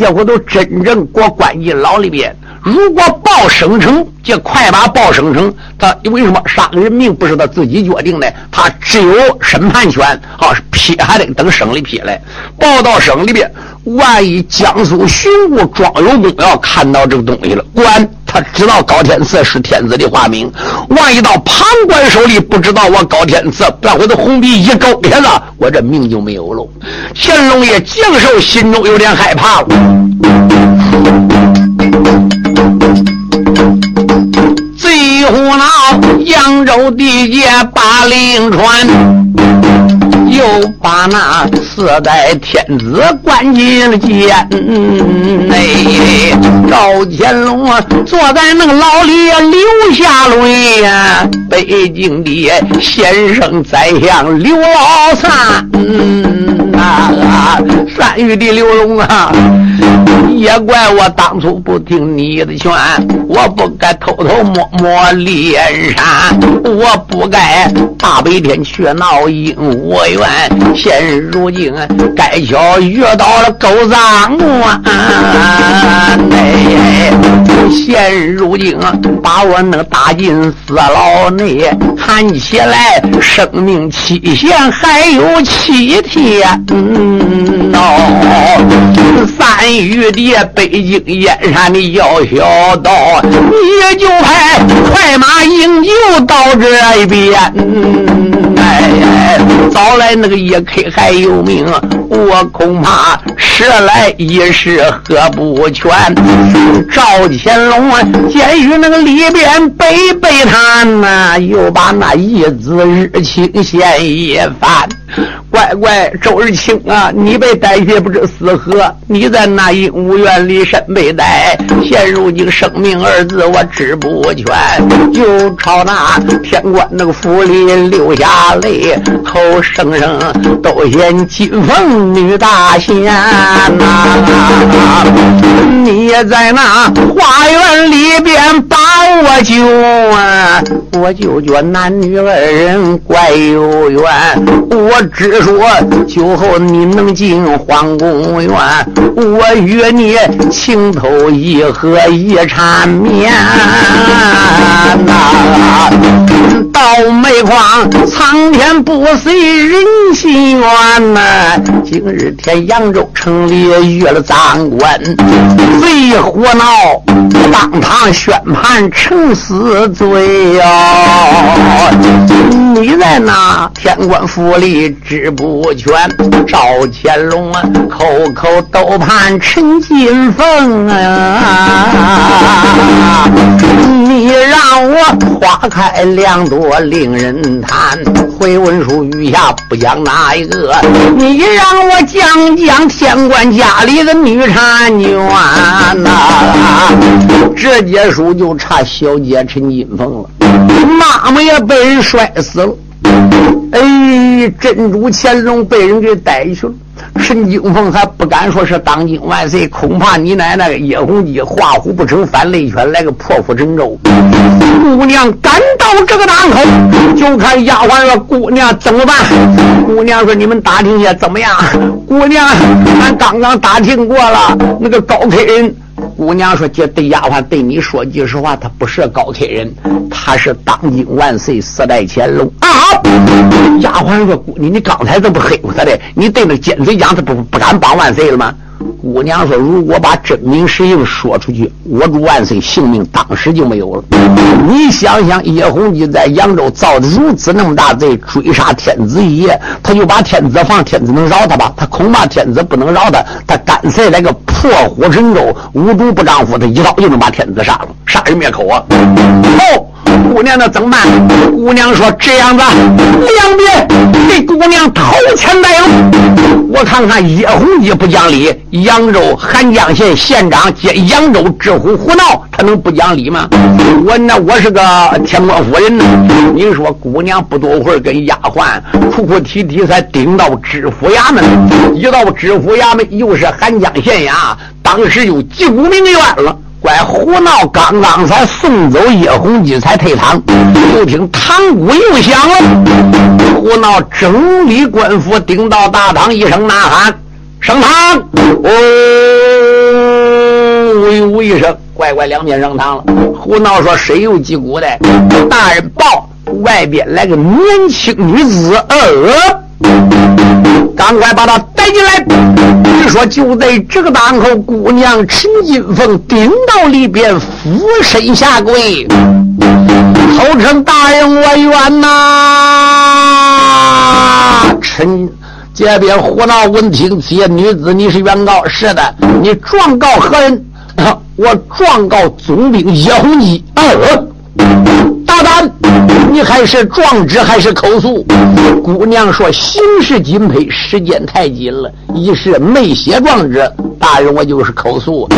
结果都真正过关进牢里边。如果报省城，这快把报省城，他为什么杀人命不是他自己决定的？他只有审判权，好批还得等省里批来。报到省里边，万一江苏巡抚庄有功要看到这个东西了，官他知道高天赐是天子的化名，万一到旁官手里不知道我高天赐，把我的红笔一勾下了，我这命就没有了。乾隆爷将寿心中有点害怕了。最胡闹，扬州地界把令传，又把那四代天子关进了监内。赵乾隆坐在那个牢里流下泪呀，北京的先生宰相刘老三啊，山玉的刘龙啊。也怪我当初不听你的劝，我不该偷偷摸摸离山，我不该大白天去闹鹦鹉园。现如今该巧遇到了狗脏官，哎，现如今把我能打进死牢内，看起来生命期限还有七天嗯哦，三月的。北京燕山的要小道，你就派快马营救到这边。哎，早来那个一 K 还有命，我恐怕迟来一时喝不全。赵乾隆啊监狱那个里边背背谈呐，又把那一字日清闲一番。乖乖，周日清啊，你被逮去不知死何？你在那鹦鹉园里身被逮，现如今生命二字我知不全，就朝那天官那个府里流下泪，口声声都嫌金凤女大仙呐！你也在那花园里边把我救啊，我就觉男女二人怪有缘，我只。说酒后你能进皇宫院，我与你情投意合一缠绵呐。倒霉狂，苍天不遂人心愿呐。今日天扬州城里遇了赃官，贼胡闹，当堂宣判成死罪哟。你在那天官府里知。不全，赵乾隆啊，口口都盼陈金凤啊！你让我花开两朵令人叹，回文书余下不讲哪一个？你让我讲讲天官家里的女婵娟呐！这节书就差小姐陈金凤了，妈妈也被人摔死了。哎，珍珠乾隆被人给逮去了，陈金凤还不敢说是当今万岁，恐怕你奶奶叶红姬画虎不成反类犬，来个破釜沉舟。姑娘赶到这个档口，就看丫鬟说：“姑娘怎么办？”姑娘说：“你们打听一下怎么样？”姑娘，俺刚刚打听过了，那个高客人。姑娘说：“这对丫鬟对你说句实话，她不是高开人，她是当今万岁四代乾隆啊！”丫鬟说：“姑娘，你刚才怎么不黑乎他的？你对那奸贼讲，他不不敢帮万岁了吗？”姑娘说：“如果把真名实姓说出去，我主万岁性命当时就没有了。你想想，叶弘基在扬州造的如此那么大罪，追杀天子一夜，他就把天子放，天子能饶他吧？他恐怕天子不能饶他，他干脆来个破釜沉舟，无主不丈夫，他一刀就能把天子杀了，杀人灭口啊！哦。”姑娘，那怎么办？姑娘说：“这样子，两边给姑娘掏钱带路。我看看叶弘基不讲理，扬州韩江县县长兼扬州知府胡闹，他能不讲理吗？我那我是个天官夫人呢。你说姑娘不多会儿跟丫鬟哭哭啼啼，才顶到知府衙门。一到知府衙门，又是韩江县衙，当时就击鼓鸣冤了。”怪胡闹！刚刚才送走叶弘基，才退堂，就听堂鼓又响了。胡闹整理官府，顶到大堂，一声呐喊：“升堂！”哦。一声，乖乖两边上堂了。胡闹说：“谁又击鼓的？”大人报，外边来个年轻女子，呃，赶快把他带进来。据说就在这个当口，姑娘陈金凤顶到里边，俯身下跪，口称大人我冤呐！陈。这边胡闹闻听，这女子你是原告，是的，你状告何人？我状告总兵叶洪基。大胆！你还是状纸还是口诉？姑娘说：形势紧迫，时间太紧了，一时没写状纸。大人，我就是口诉。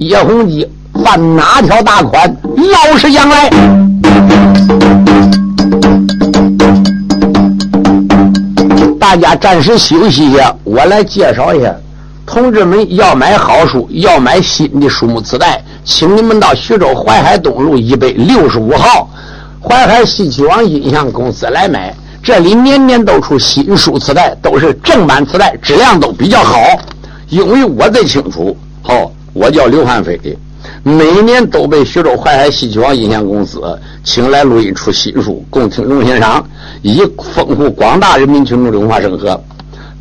叶洪基犯哪条大款？老实讲来。大家暂时休息一下，我来介绍一下。同志们要买好书，要买新的书目磁带，请你们到徐州淮海东路一百六十五号淮海戏曲网音像公司来买。这里年年都出新书磁带，都是正版磁带，质量都比较好。因为我最清楚，好，我叫刘汉飞，每年都被徐州淮海戏曲网音像公司请来录一出新书，供听众欣赏。以丰富广大人民群众的文化生活。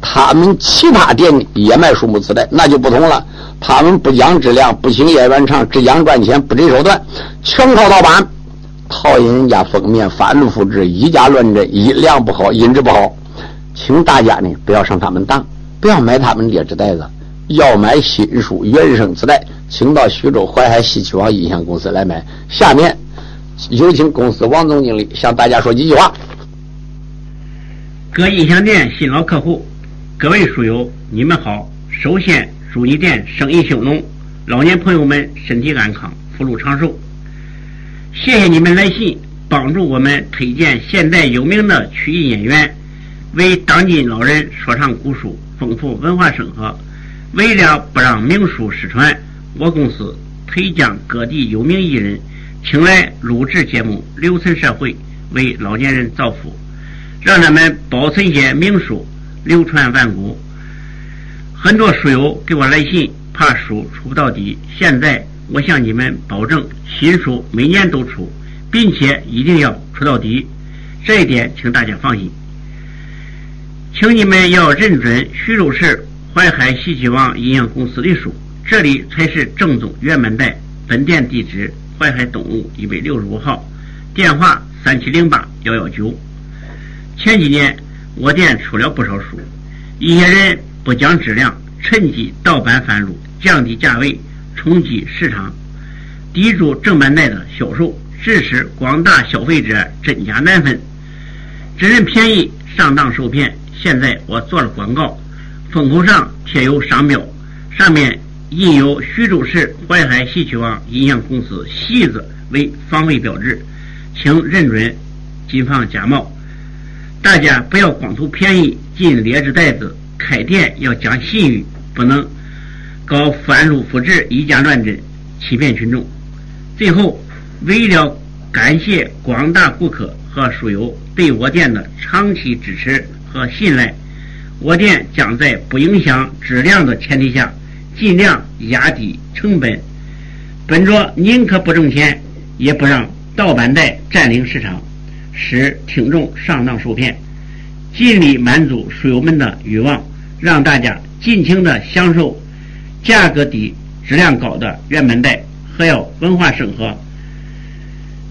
他们其他店也卖书目磁带，那就不同了。他们不讲质量，不请演员唱，只讲赚钱，不择手段，全靠盗版，套印人家封面，反复复制，以假乱真，音量不好，音质不好。请大家呢不要上他们当，不要买他们劣质袋子，要买新书原声磁带，请到徐州淮海戏曲王音响公司来买。下面有请公司王总经理向大家说几句话。各音响店新老客户，各位书友，你们好！首先祝你店生意兴隆，老年朋友们身体安康，福禄长寿。谢谢你们来信，帮助我们推荐现代有名的曲艺演员，为当今老人说唱古书，丰富文化生活。为了不让名书失传，我公司推将各地有名艺人请来录制节目，留存社会，为老年人造福。让他们保存些名书，流传万古。很多书友给我来信，怕书出不到底。现在我向你们保证，新书每年都出，并且一定要出到底。这一点，请大家放心。请你们要认准徐州市淮海戏曲网音像公司的书，这里才是正宗原版带。本店地址：淮海东路一百六十五号，电话：三七零八幺幺九。前几年，我店出了不少书，一些人不讲质量，趁机盗版贩入，降低价位，冲击市场，抵住正版带的销售，致使广大消费者真假难分，只认便宜，上当受骗。现在我做了广告，封口上贴有商标，上面印有徐州市淮海戏曲网音像公司“戏”字为防伪标志，请认准，谨防假冒。大家不要光图便宜进劣质袋子，开店要讲信誉，不能搞翻录复制、以假乱真，欺骗群众。最后，为了感谢广大顾客和书友对我店的长期支持和信赖，我店将在不影响质量的前提下，尽量压低成本，本着宁可不挣钱，也不让盗版带占领市场。使听众上当受骗，尽力满足书友们的欲望，让大家尽情的享受价格低、质量高的原版带，还要文化生活，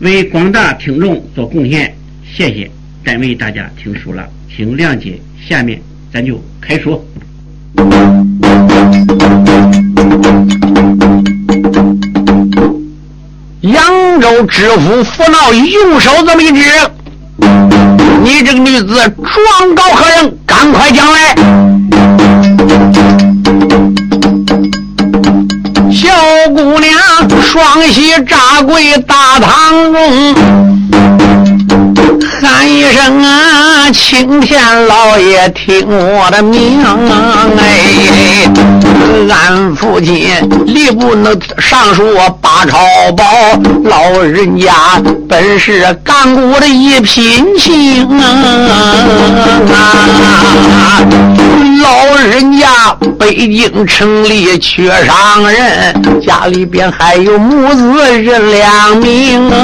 为广大听众做贡献。谢谢，单为大家听书了，请谅解。下面咱就开说。扬州知府扶闹用手这么一指。你这个女子状告何人？赶快讲来！小姑娘双膝扎跪大堂中，喊一声啊，青天老爷听我的命哎！俺父亲吏部那尚书八朝宝，老人家本是干骨的一品情啊！老人家北京城里缺上人，家里边还有母子人两名啊，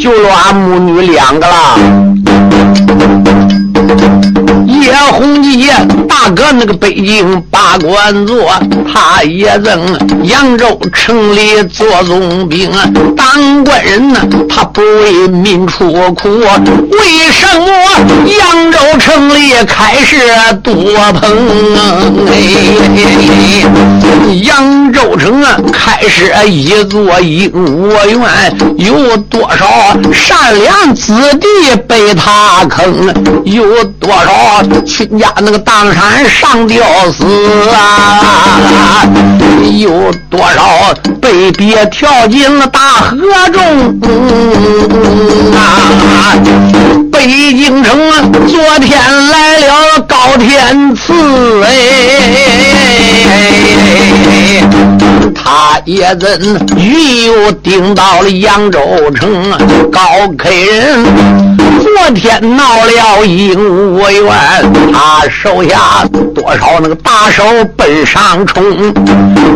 就阿母女两个了。叶洪基大哥，那个北京八官做，他也曾扬州城里做总兵，当官人呢，他不为民出苦，为什么扬州城里开始多棚？哎，扬州城啊，开始一座鹦鹉园，有多少善良子弟被他坑？有多少？亲家那个当山上吊死啊！有多少被憋跳进了大河中啊！北京城昨天来了高天赐哎，他也怎运又顶到了扬州城高客人。昨天闹了鹦鹉园，他手下多少那个大手奔上冲，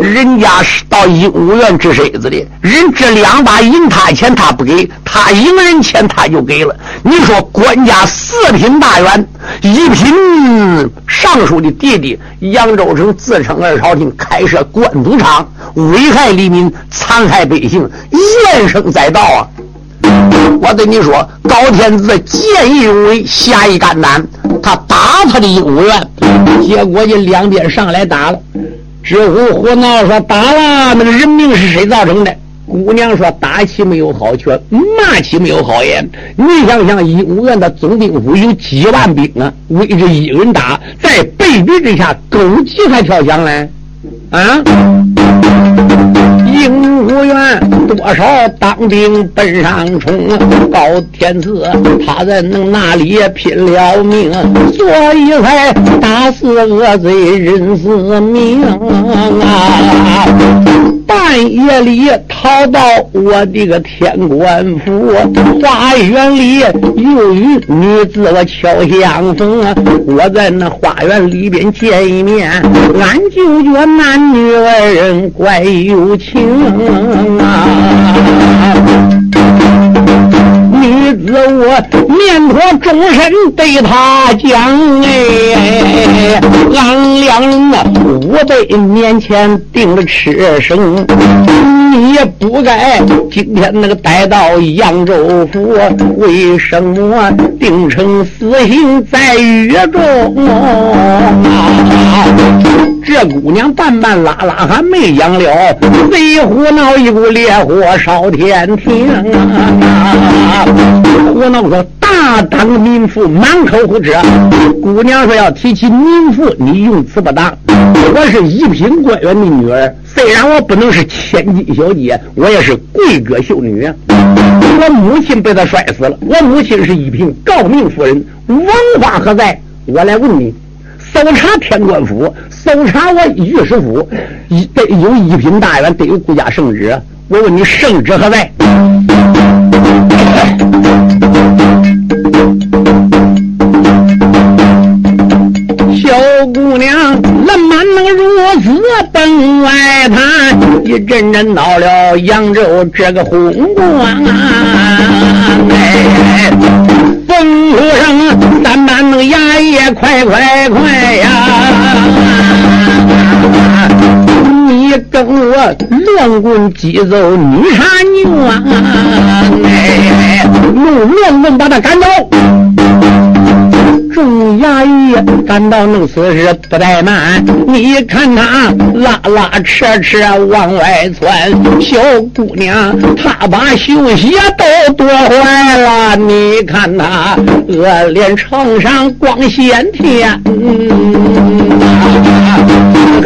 人家是到鹦鹉园掷骰子的，人这两把银他钱他不给，他赢人钱他就给了。你说官家四品大员，一品尚书的弟弟，扬州城自称二朝廷，开设官赌场，危害黎民，残害百姓，怨声载道啊！我对你说，高天子见义勇为，侠义肝胆，他打他的鹦鹉园，结果就两边上来打了。知府胡闹说打了，那个人命是谁造成的？姑娘说打起没有好拳，骂起没有好言。你想想，鹦鹉园的总兵府有几万兵啊，围着一个人打，在被逼之下，狗急还跳墙嘞，啊！鹦无缘多少当兵奔上冲，高天赐他在那里拼了命，所以才打死恶贼人死命啊！半夜里逃到我的个天官府，花园里又与女子我巧相逢，我在那花园里边见一面，俺就觉男女二人怪有情。女子我面托终身对他讲哎，俺两人呐五百年前定了吃生，你也不该今天那个带到扬州府，为什么定成死刑在狱中啊？这姑娘半半拉拉还没讲了，贼胡闹一股烈火烧天庭啊！胡闹说大当民妇满口胡扯，姑娘说要提起民妇，你用词不当。我是一品官员的女儿，虽然我不能是千金小姐，我也是贵阁秀女。我母亲被他摔死了，我母亲是一品诰命夫人，王法何在？我来问你。搜查天官府，搜查我御史府，一得有一品大员，得有国家圣旨。我问你，圣旨何在？小姑娘，怎么能如此奔外滩？一阵阵闹了扬州这个红光啊！哎。风路上，咱们能牙也快快快呀！乱棍击走女杀牛啊！哎，用乱棍把他赶走。众衙役赶到弄死时不怠慢，你看他拉拉扯扯往外窜，小姑娘她把绣鞋都夺坏了，你看他恶脸床上光鲜天，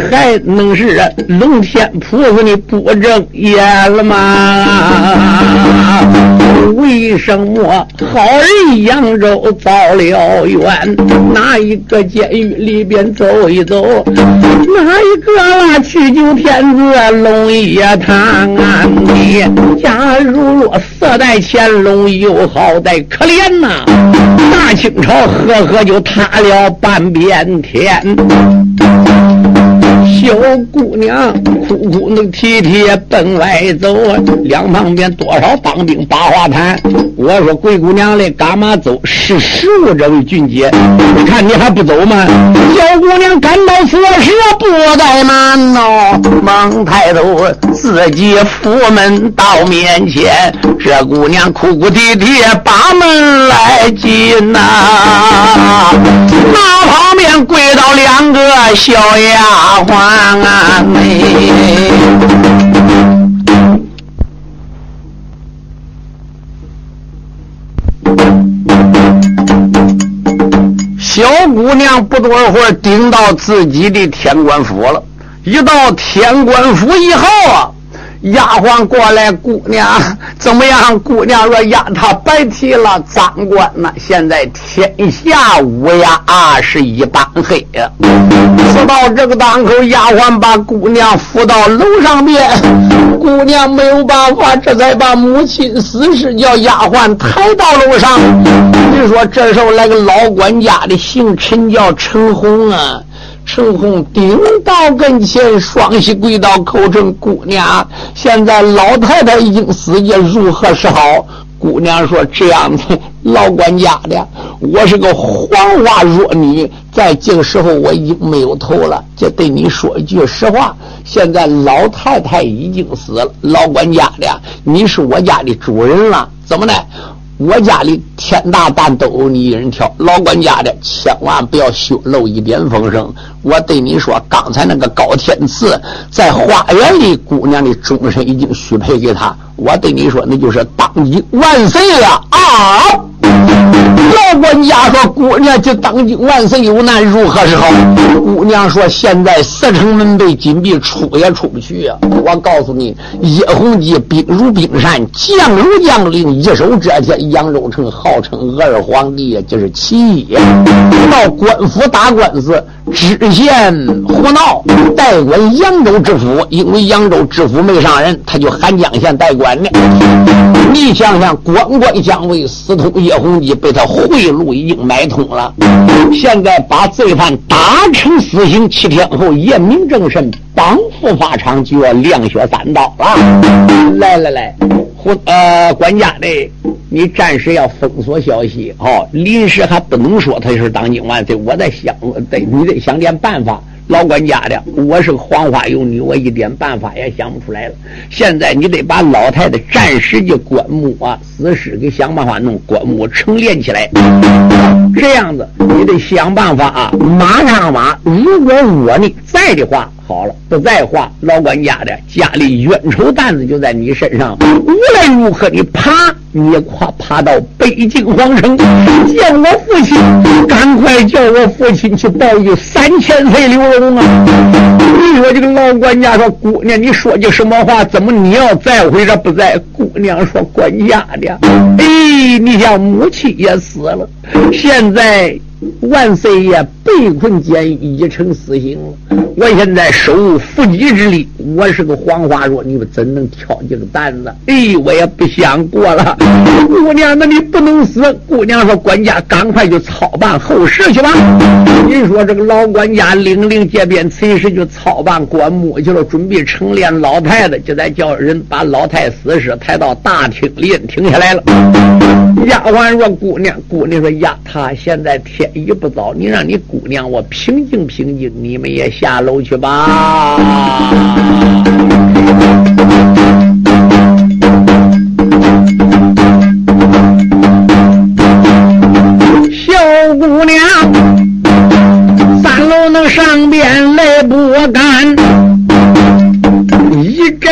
还能是龙天菩萨你不睁眼了吗？为什么好人扬州遭了冤？哪一个监狱里边走一走？哪一个去救天子龙一堂？你假如若色带乾隆又好歹，可怜呐！大清朝赫赫就塌了半边天。小姑娘哭哭啼啼奔外走，两旁边多少当兵把话谈。我说贵姑娘嘞，干嘛走？是时务，这位俊杰，你看你还不走吗？小姑娘赶到此时不怠慢哦，忙抬头自己府门到面前，这姑娘哭哭啼啼把门来进呐，那旁边跪倒两个小丫鬟。啊！小姑娘不多会儿顶到自己的天官府了。一到天官府以后啊。丫鬟过来，姑娘怎么样？姑娘说：“丫他白提了，长官呐，现在天下乌鸦啊是一般黑呀。”说到这个当口，丫鬟把姑娘扶到楼上边，姑娘没有办法，这才把母亲死尸叫丫鬟抬到楼上。你说这时候来个老管家的，姓陈，叫陈红啊。陈红顶到跟前，双膝跪倒，口称姑娘。现在老太太已经死也，如何是好？姑娘说：“这样子，老管家的，我是个黄花弱女，在这个时候我已经没有头了。就对你说一句实话，现在老太太已经死了，老管家的，你是我家的主人了，怎么的？”我家里天大蛋都由你一人挑，老管家的千万不要泄露一点风声。我对你说，刚才那个高天赐在花园里，姑娘的终身已经许配给他。我对你说，那就是当今万岁了啊！老管家说：“姑娘就当今万岁有难，如何是好？”姑娘说：“现在四城门被紧闭，出也出不去啊！我告诉你，叶弘基兵如冰山，将如将领，一手遮天。扬州城号称二皇帝，就是其一。到官府打官司。”知县胡闹，代管扬州知府，因为扬州知府没上任，他就喊江县代管的。你想想，官官相卫，私通叶弘基，被他贿赂已经买通了。现在把罪犯打成死刑，七天后验明正身，绑赴法场，就要亮血三刀了。来来来，胡呃管家的。你暂时要封锁消息，哦，临时还不能说他是当今万岁。我在想，得你得想点办法。老管家的，我是个黄花幼女，我一点办法也想不出来了。现在你得把老太太暂时的棺木啊，死尸给想办法弄棺木成连起来。这样子，你得想办法啊，马上马。如果我呢在的话。好了，不在话，老管家的家里冤仇担子就在你身上。无论如何，你爬，你也快爬到北京皇城见我父亲，赶快叫我父亲去报一三千岁刘荣啊！你说这个老管家说：“姑娘，你说句什么话？怎么你要再回这不在？”姑娘说：“管家的，哎，你想母亲也死了，现在。”万岁爷被困监狱，已成死刑了。我现在手无缚鸡之力，我是个黄花弱，你们怎能挑这个担子？哎，我也不想过了。姑娘，那你不能死。姑娘说：“管家，赶快就操办后事去吧。”您说这个老管家领令街边随时就操办棺木去了，准备成殓老太太，就在叫人把老太死尸抬到大厅里停下来了。丫鬟说：“姑娘，姑娘说呀，他现在天。”一不早，你让你姑娘我平静平静，你们也下楼去吧。小姑娘，三楼那上边来不敢，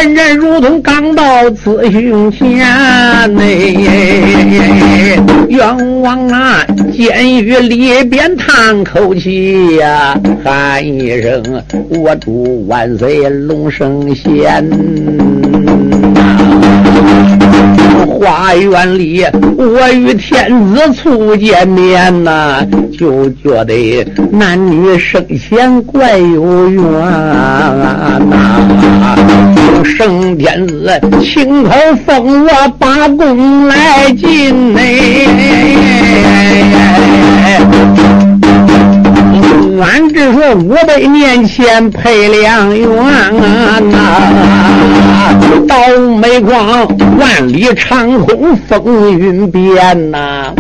阵阵如同刚到此胸前呐，冤枉啊！监狱里边叹口气呀，喊一声我祝万岁龙生仙。花园里，我与天子初见面呐，就觉得男女生前怪有缘呐。圣天子亲口封我八公来进嘞。俺只说五百年前配良缘呐，刀没光，万里长空风云变呐。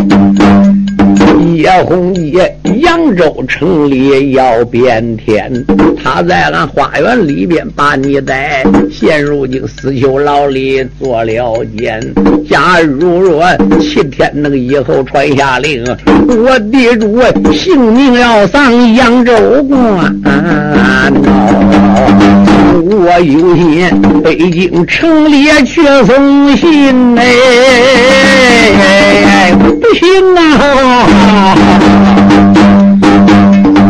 叶红叶，扬州城里要变天。他在俺花园里边把你逮，现如今死囚牢里做了监。假如若七天那个以后传下令，我地主性命要丧扬州关。我有心北京城里去送信哎，不行啊！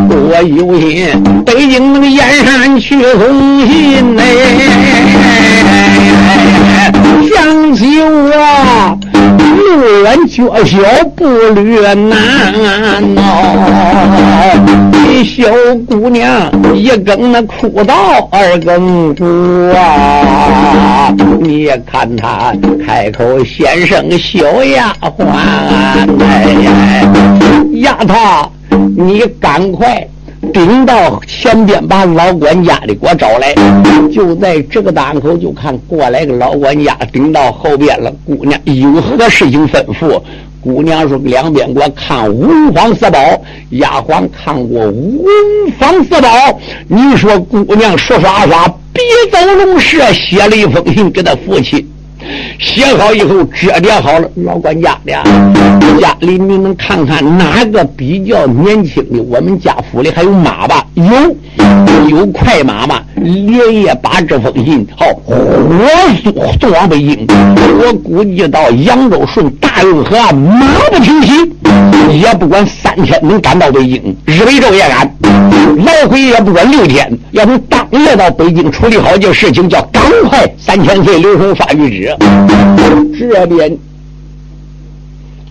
我有心北京那个燕山去送信哎，想起我。路远脚小步履难哦，小姑娘一更那哭到二更鼓啊！你看她开口先生小丫鬟，哎呀，丫头，你赶快。顶到前边，把老管家的给我找来。就在这个档口，就看过来个老管家，顶到后边了。姑娘有何事情吩咐？姑娘说：“两边给我看文房四宝。”丫鬟看过文房四宝。你说姑娘说啥啥？别走龙蛇，写了一封信给他父亲。写好以后，折叠好了，老管家的家里，你们看看哪个比较年轻的？我们家府里还有马吧？有，有快马吗？连夜把这封信好火速送往北京。我估计到扬州顺大运河，马不停蹄，也不管三天能赶到北京，日北昼夜赶，来回也不管六天。要从当夜到北京处理好这事情，叫赶快三千岁留守发谕旨。这边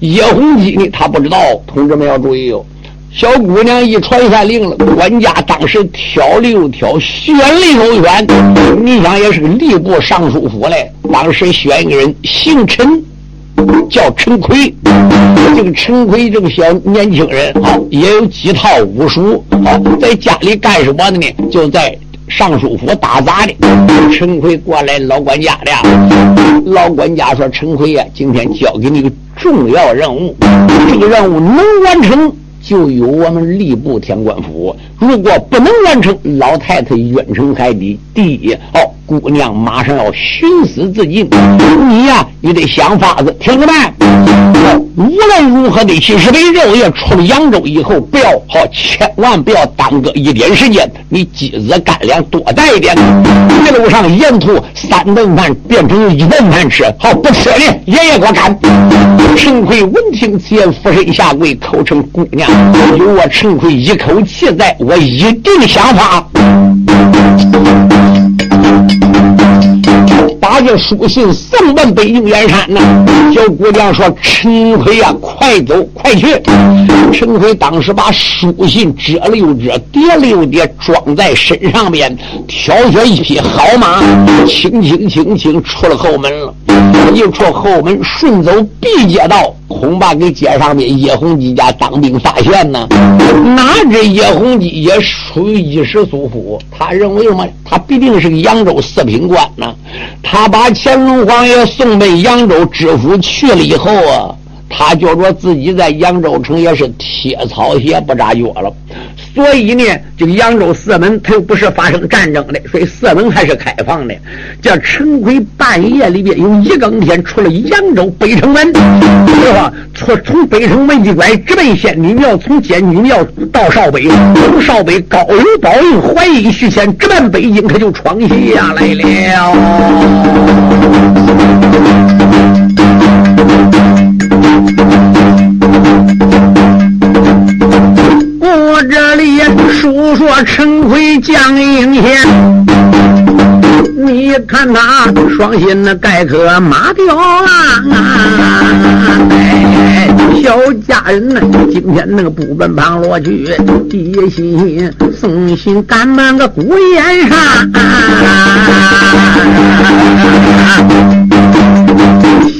叶红基呢，他不知道，同志们要注意哦。小姑娘一传下令了，管家当时挑了又挑，选了又选。你想，也是个吏部尚书府嘞，当时选一个人，姓陈，叫陈奎。这个陈奎这个小年轻人啊，也有几套武术啊，在家里干什么的呢？就在。尚书府打杂的陈奎过来，老管家的。老管家说：“陈奎呀，今天交给你个重要任务，这个任务能完成，就由我们吏部天官府；如果不能完成，老太太冤沉海底。第一，哦，姑娘马上要寻死自尽，你呀，你得想法子，听着没？”无论如何得去日北肉夜出了扬州以后，不要好，千万不要耽搁一点时间。你鸡子干粮多带一点，一路上沿途三顿饭变成一顿饭吃，好不吃的爷爷给我干。陈奎闻听此言，俯身下跪，口称姑娘，有我陈奎一口气在，我一定想法。把这书信送奔北京燕山呐！小姑娘说：“陈奎呀，快走，快去！”陈奎当时把书信折了又折，叠了又叠，装在身上边，挑选一匹好马，轻轻轻轻出了后门了。一出后门，顺走 B 街道，恐怕给街上的叶洪基家当兵发现呢。哪知叶洪基也属于一时疏忽，他认为什么？他必定是个扬州四品官呢。他把乾隆皇爷送奔扬州知府去了以后啊，他觉着自己在扬州城也是铁草鞋不扎脚了。所以呢，这个扬州四门他又不是发生战争的，所以四门还是开放的。这陈奎半夜里边有一更天出了扬州北城门，是吧？从从北城门一拐直奔仙女庙，从仙女庙到少北，从少北高邮宝应怀疑徐谦直奔北京，他就闯下来了。我这里述说陈奎将英贤，你看他双心那盖可马吊啊！哎，小家人呢，今天那个不奔旁落去，一心送信赶满个孤燕山。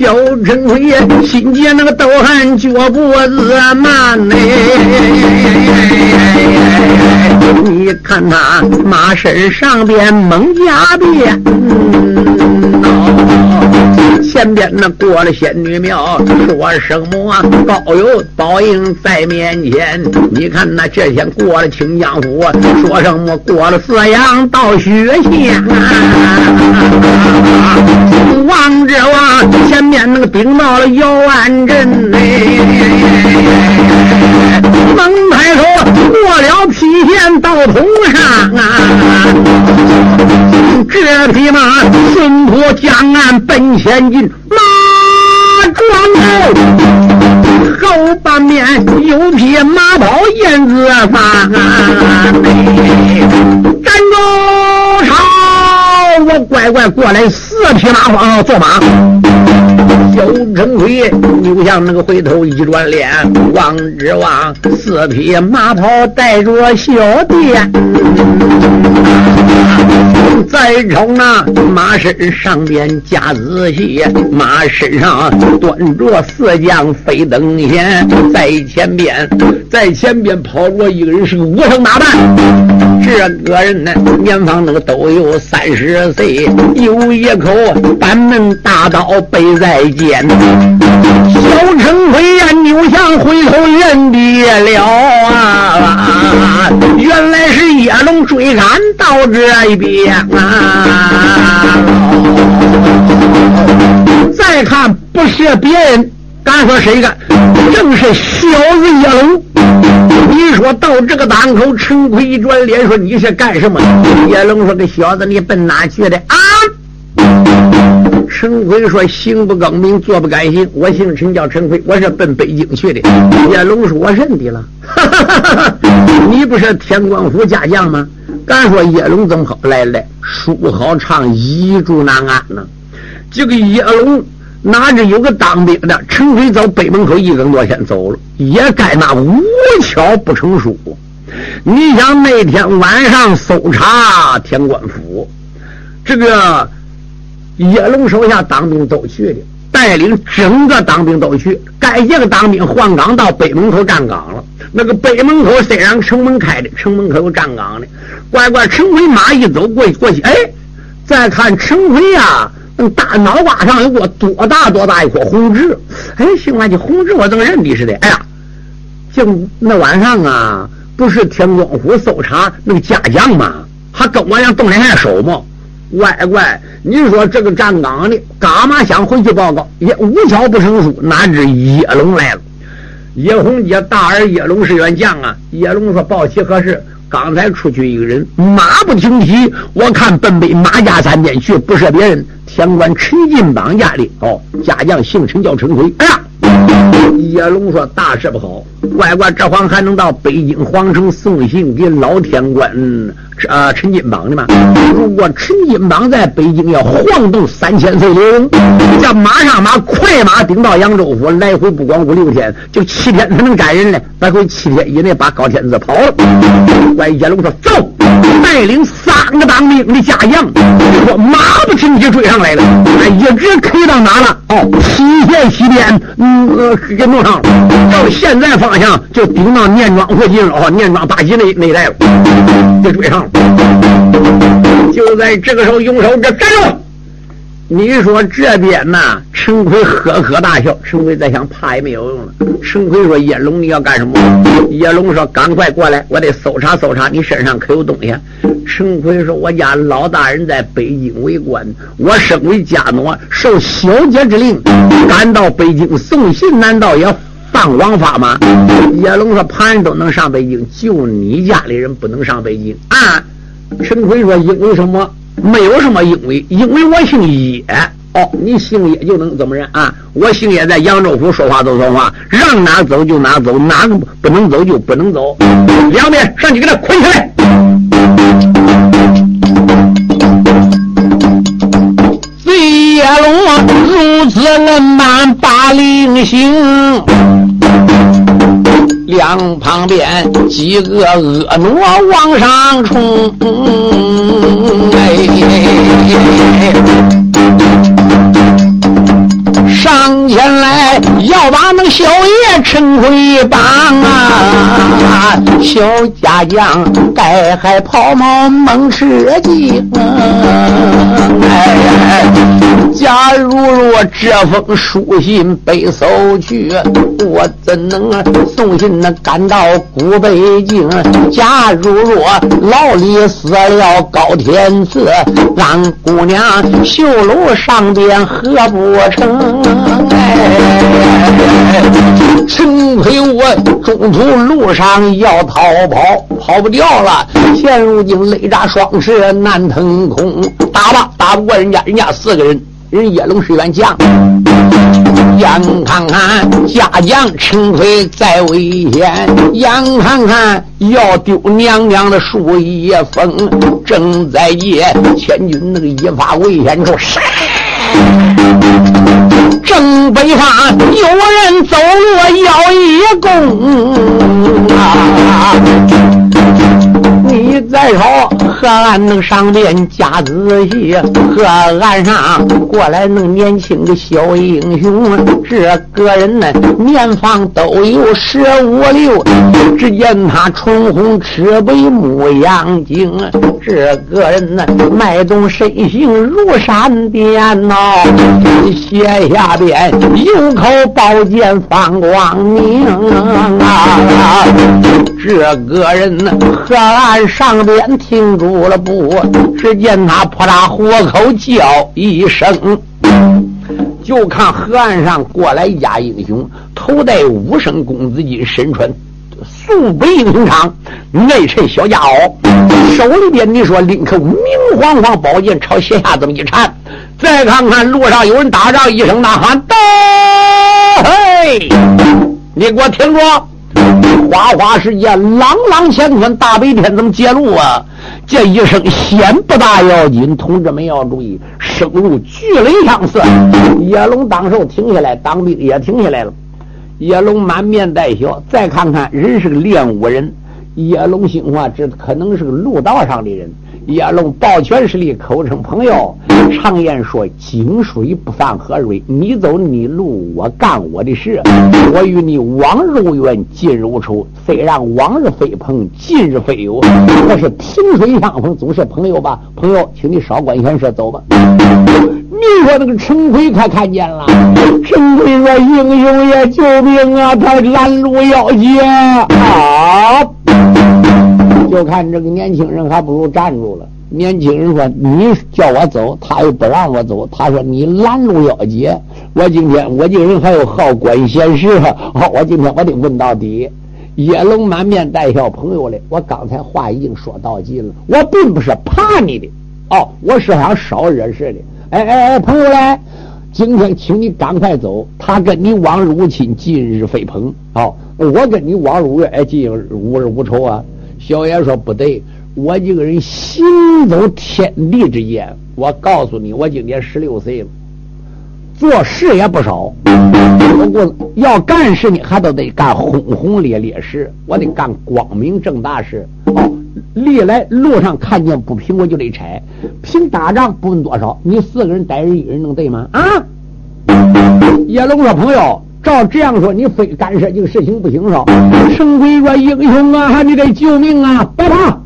小陈奎心结那个刀汗，脚步子慢嘞。你看那马身上边蒙甲鞭，前边那过了仙女庙，说什么高有宝应在面前。你看那这天过了清江府，说什么过了四阳到雪县。王之王前面那个顶到了姚安镇嘞，猛抬头过了郫县到通上啊，这匹马顺坡江岸奔前进，马壮后半面有匹马跑燕子发，站住！朝。我乖乖过来，四匹马方坐马。小陈奎扭向那个回头一转脸，望之望四匹马跑带着小弟。再瞅那马身上边加仔细，马身上端着四将飞登仙，在前边，在前边跑着一个人是个武生打扮，这个人呢年方那个都有三十岁，有一口板门大刀背在肩。小陈奎呀扭向回头认别了啊，原来是叶龙追赶到这边啊！再看不是别人，敢说谁干？正是小子叶龙。你说到这个当口，陈奎一转脸说：“你是干什么？”叶龙说：“这小子，你奔哪去的啊？”陈奎说：“行不更名，坐不改姓。我姓陈，叫陈奎，我是奔北京去的。”叶龙说：“我认得了，你不是天官府家将吗？”敢说叶龙怎么好？来来，书好唱，遗住难安呢。这个叶龙哪知有个当兵的，陈奎走北门口一更多天走了，也该那无巧不成书。你想那天晚上搜查天官府，这个。叶龙手下当兵都去的，带领整个当兵都去。该一个当兵换岗到北门口站岗了。那个北门口虽然城门开的，城门口有站岗的。乖乖，陈奎马一走过去过去，哎，再看陈奎呀，那大脑瓜上有个多大多大一颗红痣。哎，行了，这红痣我怎么认得似的？哎呀，就那晚上啊，不是天光府搜查那个家将吗？还跟我让东连山守吗？乖乖，你说这个站岗的干嘛想回去报告？也无巧不成书，哪知叶龙来了。叶红杰大儿叶龙是员将啊。叶龙说：“报喜何事？刚才出去一个人，马不停蹄，我看奔北马家三间去，不是别人，天官陈进榜家里。哦，家将姓陈，叫陈奎。哎呀！”叶龙说：“大事不好，乖乖，这会还能到北京皇城送信给老天官，呃，陈金榜的吗？如果陈金榜在北京要晃动三千岁流，叫马上马快马顶到扬州府，来回不光五六天，就七天才能赶人呢。来回七天以内把高天子跑了。”乖，叶龙说：“走，带领三个当兵的家将，说马不停蹄追上来了，哎一直开到哪了？哦，西线西边，嗯。”呃，给弄上了，照现在方向就顶到念庄附近了，哦，念庄八旗那那一带了，就追上了。就在这个时候，用手这站住！你说这边呐，陈奎呵呵大笑。陈奎在想，怕也没有用了。陈奎说：“叶龙，你要干什么？”叶龙说：“赶快过来，我得搜查搜查，你身上可有东西。”陈奎说：“我家老大人在北京为官，我身为家奴，受小姐之令，赶到北京送信，难道也放王法吗？”叶龙说：“旁人都能上北京，就你家里人不能上北京啊？”陈奎说：“因为什么？”没有什么因为，因为我姓叶。哦，你姓叶就能怎么着啊？我姓叶，在扬州府说话都说话，让哪走就哪走，哪个不能走就不能走。两边上去给他捆起来。如此恩满把令行。两旁边几个恶奴往上冲，上前来要把那小爷陈奎绑啊！小家将盖海跑毛猛吃惊，哎，假如若这封书信被搜去，我怎能送信那赶到古北京？假如若老李死了高天赐，俺姑娘绣楼上边何不成？哎，陈奎，我中途路上要逃跑，跑不掉了。现如今雷炸双翅难腾空，打吧，打不过人家，人家四个人，人叶龙是员将。眼看看家将陈奎在危险，眼看看要丢娘娘的树叶风，正在借千军那个一发危险处，杀！正北方有人走路要一弓啊！你再说河岸那上边加仔细，河岸上过来那年轻的小英雄，这个人呢年方都有十五六，只见他唇红齿白目阳睛，这个人呢脉动身形如闪电呐，斜下边有口宝剑放光明啊，这个人呢河岸。上边停住了步，只见他扑啦虎口叫一声，就看河岸上过来一家英雄，头戴五升公子巾，身穿素白英雄裳，内衬小夹袄，手里边你说拎口明晃晃宝剑，朝斜下这么一缠。再看看路上有人打仗，一声呐喊：“到！”嘿，你给我听着！花花世界，朗朗乾坤，大白天怎么揭露啊？这一声先不大要紧，同志们要注意，声如巨雷相似。叶龙当时停下来，当兵也停下来了。叶龙满面带笑，再看看人是个练武人。叶龙心话，这可能是个路道上的人。叶龙抱拳施礼，口称朋友。常言说：“井水不犯河水。”你走你路，我干我的事。我与你往日无怨，近日无仇。虽然往日非朋，近日非友，可是萍水相逢，总是朋友吧？朋友，请你少管闲事，走吧。你说那个陈奎可看见了？陈奎说：“英雄也救命啊！他拦路要劫啊！”就看这个年轻人，还不如站住了。年轻人说：“你叫我走，他又不让我走。他说你拦路要劫，我今天我这个人还有好管闲事，好，我今天我得问到底。”叶龙满面带笑：“朋友嘞，我刚才话已经说到尽了，我并不是怕你的，哦，我是想少惹事的。哎哎哎，朋友嘞，今天请你赶快走。他跟你往日无亲，近日非朋。好，我跟你往日无冤，近日无日无仇啊。”小爷说：“不对。”我这个人行走天地之间，我告诉你，我今年十六岁了，做事也不少。不过要干事呢，还都得干轰轰烈烈事，我得干光明正大事。哦，历来路上看见不平，我就得拆。凭打仗不问多少，你四个人逮人一人能对吗？啊！叶龙说：“朋友，照这样说，你非干涉这个事情不行，少。陈奎说：“英雄啊，你得救命啊！别怕。”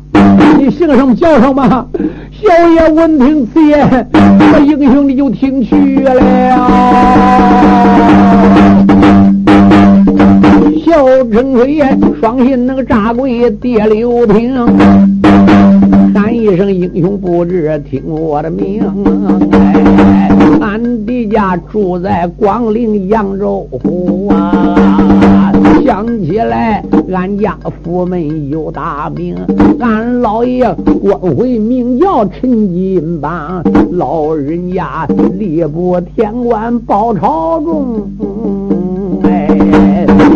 你姓什么叫什么？小爷闻听此言，这英雄你就听去了。小陈奎双心那个扎跪跌六平，喊一声英雄不知听我的命。俺的家住在广陵扬州府啊，想起来俺家府门有大名，俺老爷官回名叫陈金榜，老人家吏部天官包朝中。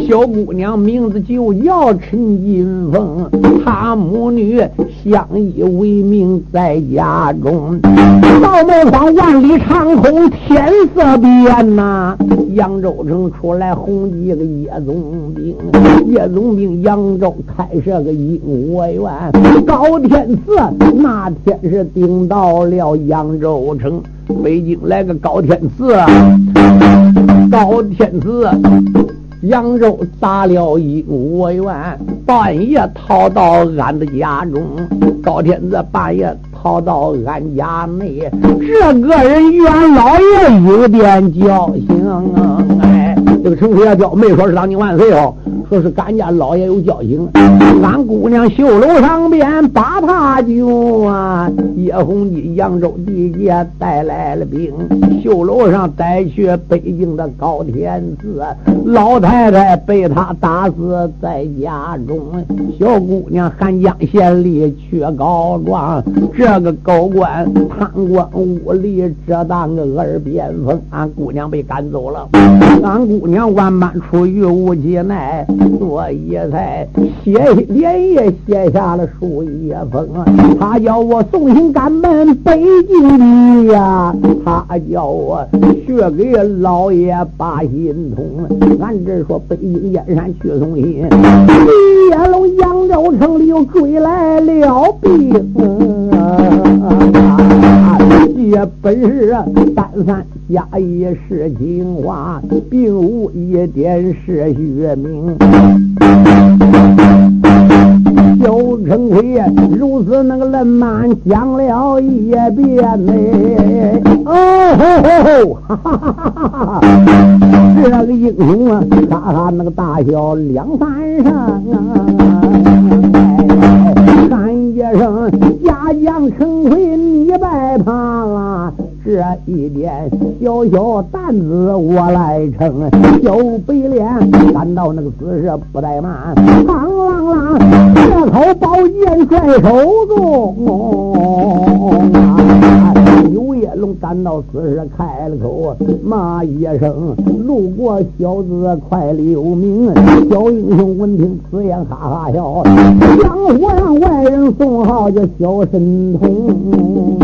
小姑娘名字就叫陈金凤，她母女相依为命在家中。到门房万里长空天色变呐，扬州城出来红几个叶总兵，叶总兵扬州开设个鹦鹉园。高天赐那天是顶到了扬州城，北京来个高天赐，高天赐。羊肉砸了一五元，半夜逃到俺的家中。高天子半夜逃到俺家内，这个人袁老爷有点侥幸啊！哎，这个陈飞要叫没说是当你万岁哦。说是俺家老爷有交情，俺姑娘绣楼上边把他救啊！叶红的扬州地界带来了兵，绣楼上带去北京的高天赐，老太太被他打死在家中。小姑娘汉江县里去告状，这个高官贪官污吏，这当个耳边风，俺姑娘被赶走了。俺姑娘万般出于无其奈。所以才写连夜写下了书一封，他叫我送信赶奔北京的呀，他叫我学给老爷把信通。俺这说北京燕山去送信，叶龙扬州城里又追来了兵。这本是单三加一是情话，并无一点是虚名。小陈奎如此那个冷慢讲了一遍呢。哦吼吼吼，哈哈哈哈哈！这个英雄啊，哈哈那个大小两三声啊。声家将成灰，你拜堂，这一点小小担子我来撑。小白脸赶到那个姿势不怠慢，啷啷啷，这口宝剑在手中。刘叶龙赶到此时开了口，骂一声：“路过小子快留名！”小英雄闻听此言，哈哈笑，江湖上外人送号叫小神童。